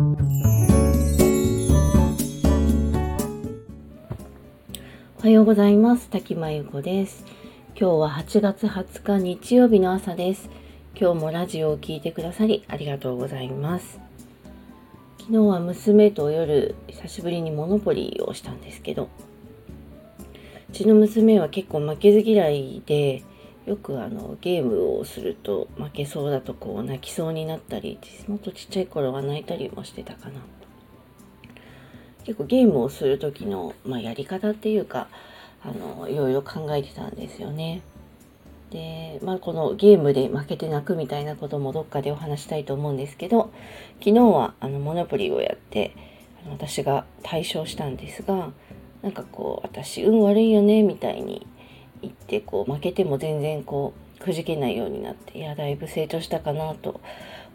おはようございます。滝真由子です。今日は8月20日日曜日の朝です。今日もラジオを聴いてくださりありがとうございます。昨日は娘と夜久しぶりにモノポリーをしたんですけどうちの娘は結構負けず嫌いでよくあのゲームをすると負けそうだとこう泣きそうになったりもっとちっちゃい頃は泣いたりもしてたかな結構ゲームをする時の、まあ、やり方っていうかあのいろいろ考えてたんですよね。で、まあ、このゲームで負けて泣くみたいなこともどっかでお話したいと思うんですけど昨日はあのモノポリをやってあの私が対象したんですがなんかこう私運悪いよねみたいに言ってこう負けても全然こうくじけないようになっていやだいぶ成長したかなと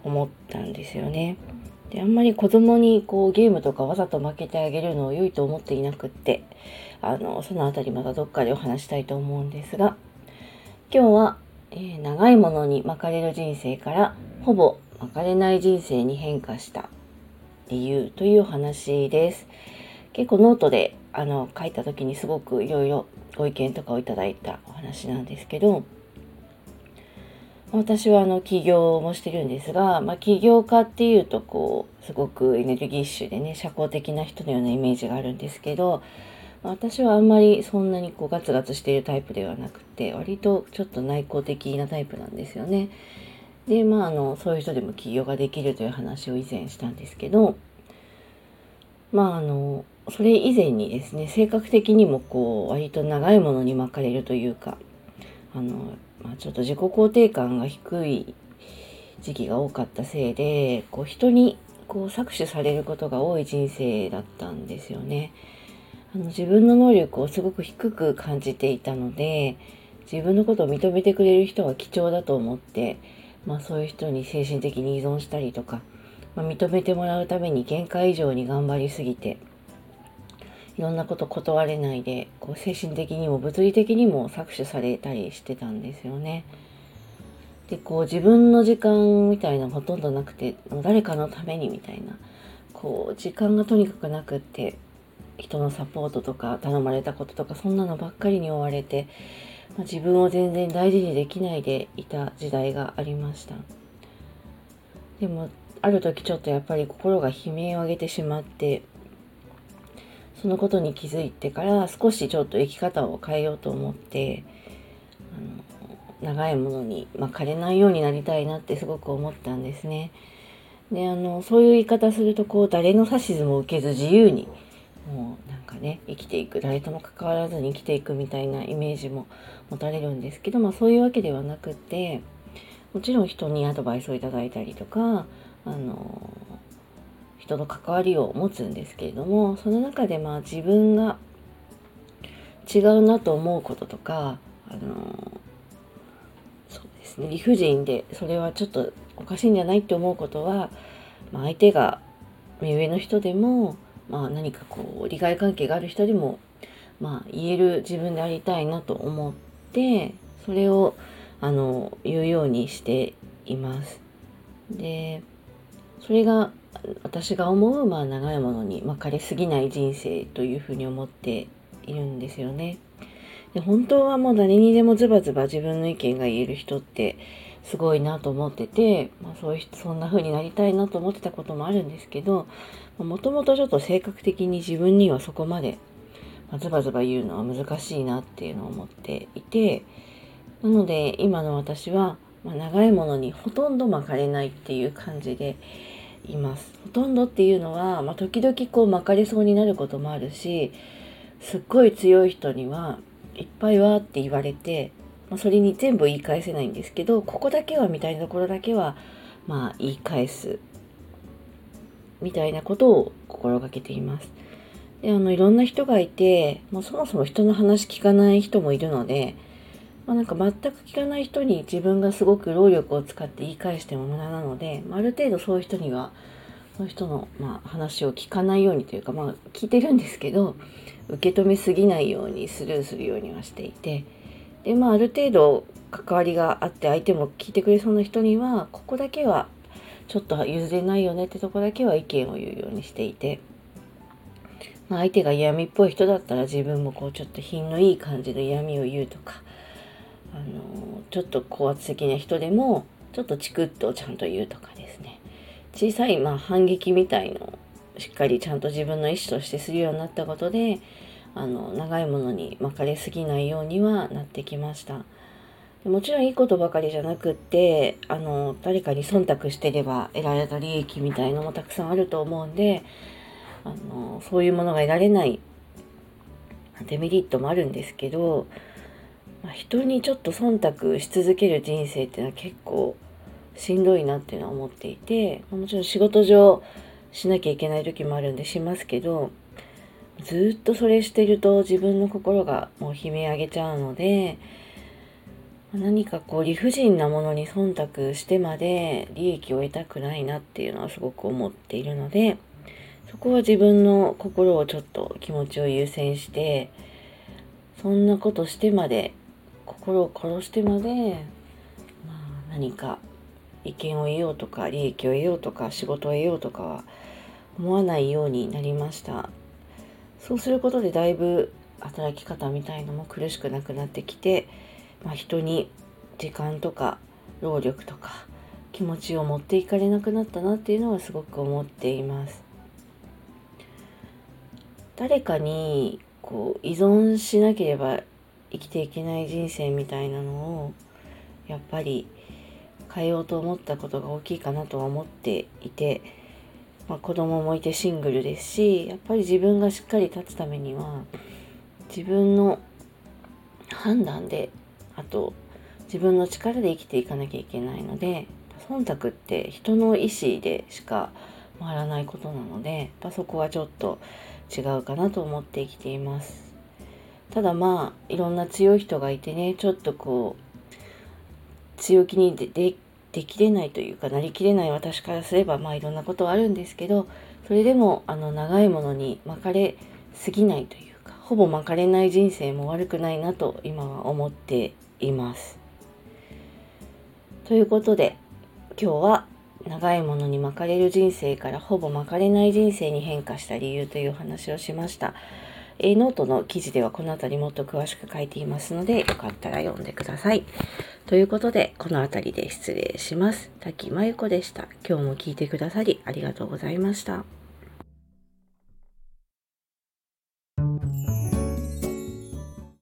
思ったんですよね。であんまり子供にこうゲームとかわざと負けてあげるのを良いと思っていなくってあのその辺りまたどっかでお話したいと思うんですが今日は、えー、長いものに巻かれる人生からほぼ巻かれない人生に変化した理由というお話です。結構ノートであの書いた時にすごくいろいろご意見とかをいただいたお話なんですけど私はあの起業もしてるんですが、まあ、起業家っていうとこうすごくエネルギッシュでね社交的な人のようなイメージがあるんですけど、まあ、私はあんまりそんなにこうガツガツしているタイプではなくて割とちょっと内向的なタイプなんですよね。でまああのそういう人でも起業ができるという話を以前したんですけどまああのそれ以前にですね性格的にもこう割と長いものに巻かれるというかあのまあ、ちょっと自己肯定感が低い時期が多かったせいでこう人にこう搾取されることが多い人生だったんですよね。あの自分の能力をすごく低く感じていたので自分のことを認めてくれる人は貴重だと思って、まあ、そういう人に精神的に依存したりとか、まあ、認めてもらうために限界以上に頑張りすぎていろんなこと断れないでこう精神的にも物理的にも搾取されたりしてたんですよね。でこう自分の時間みたいなほとんどなくて誰かのためにみたいなこう時間がとにかくなくって人のサポートとか頼まれたこととかそんなのばっかりに追われて、まあ、自分を全然大事にできないでいた時代がありましたでもある時ちょっとやっぱり心が悲鳴を上げてしまってそのことに気づいてから少しちょっと生き方を変えようと思ってあの長いものに巻かれないようになりたいなってすごく思ったんですね。であのそういう言い方するとこう誰の指図も受けず自由にもうなんかね生きていく誰とも関わらずに生きていくみたいなイメージも持たれるんですけど、まあ、そういうわけではなくってもちろん人にアドバイスをいただいたりとかあの人の関わりを持つんですけれどもその中でまあ自分が違うなと思うこととかあのそうですね理不尽でそれはちょっとおかしいんじゃないって思うことは、まあ、相手が目上の人でも、まあ、何かこう利害関係がある人でも、まあ、言える自分でありたいなと思ってそれをあの言うようにしています。でそれが私が思う、まあ、長いものに巻かれすぎない人生というふうに思っているんですよね。で本当はもう誰にでもズバズバ自分の意見が言える人ってすごいなと思ってて、まあ、そういうそんな風になりたいなと思ってたこともあるんですけどもともとちょっと性格的に自分にはそこまで、まあ、ズバズバ言うのは難しいなっていうのを思っていてなので今の私は、まあ、長いものにほとんど巻かれないっていう感じでいます。ほとんどっていうのは、まあ、時々こう巻かれそうになることもあるしすっごい強い人にはいっぱいはって言われて、まあ、それに全部言い返せないんですけどここだけはみたいなところだけはまあ言い返すみたいなことを心がけています。であのいろんな人がいてもうそもそも人の話聞かない人もいるのでまあ、なんか全く聞かない人に自分がすごく労力を使って言い返しても無駄なので、まあ、ある程度そういう人にはその人の、まあ、話を聞かないようにというか、まあ、聞いてるんですけど受け止めすぎないようにスルーするようにはしていてで、まあ、ある程度関わりがあって相手も聞いてくれそうな人にはここだけはちょっと譲れないよねってとこだけは意見を言うようにしていて、まあ、相手が嫌味っぽい人だったら自分もこうちょっと品のいい感じの嫌味を言うとか、あのちょっと高圧的な人でもちょっとチクッとちゃんと言うとかですね小さいまあ反撃みたいのをしっかりちゃんと自分の意思としてするようになったことであの長いものに巻かれすぎないようにはなってきました。もちろんいいことばかりじゃなくってあの誰かに忖度してれば得られた利益みたいのもたくさんあると思うんであのそういうものが得られないデメリットもあるんですけど、まあ、人にちょっと忖度し続ける人生っていうのは結構しんどいなっていうのは思っていてもちろん仕事上しなきゃいけない時もあるんでしますけどずっとそれしてると自分の心がもう悲鳴上げちゃうので何かこう理不尽なものに忖度してまで利益を得たくないなっていうのはすごく思っているのでそこは自分の心をちょっと気持ちを優先してそんなことしてまで心を殺してまで、まあ、何か意見を得ようとか利益を得ようとか仕事を得ようとかは思わないようになりましたそうすることでだいぶ働き方みたいのも苦しくなくなってきてまあ、人に時間とか労力とか気持ちを持っていかれなくなったなっていうのはすごく思っています。誰かにこう依存しなければ生きていけない人生みたいなのをやっぱり変えようと思ったことが大きいかなとは思っていて、まあ、子供もいてシングルですしやっぱり自分がしっかり立つためには自分の判断であと自分の力で生きていかなきゃいけないので忖度って人の意思でしか回らないことなのでそこはちょっと違うかなと思って生きています。ただまあいろんな強い人がいてねちょっとこう強気にででできれないというかなりきれない私からすればまあいろんなことはあるんですけどそれでもあの長いものに巻かれすぎないというかほぼ巻かれない人生も悪くないなと今は思っています。ということで今日は長いものに巻かれる人生からほぼ巻かれない人生に変化した理由という話をしました。えー、ノートの記事ではこの辺りもっと詳しく書いていますのでよかったら読んでください。ということでこの辺りで失礼します。滝真由子でした。今日も聞いてくださりありがとうございました。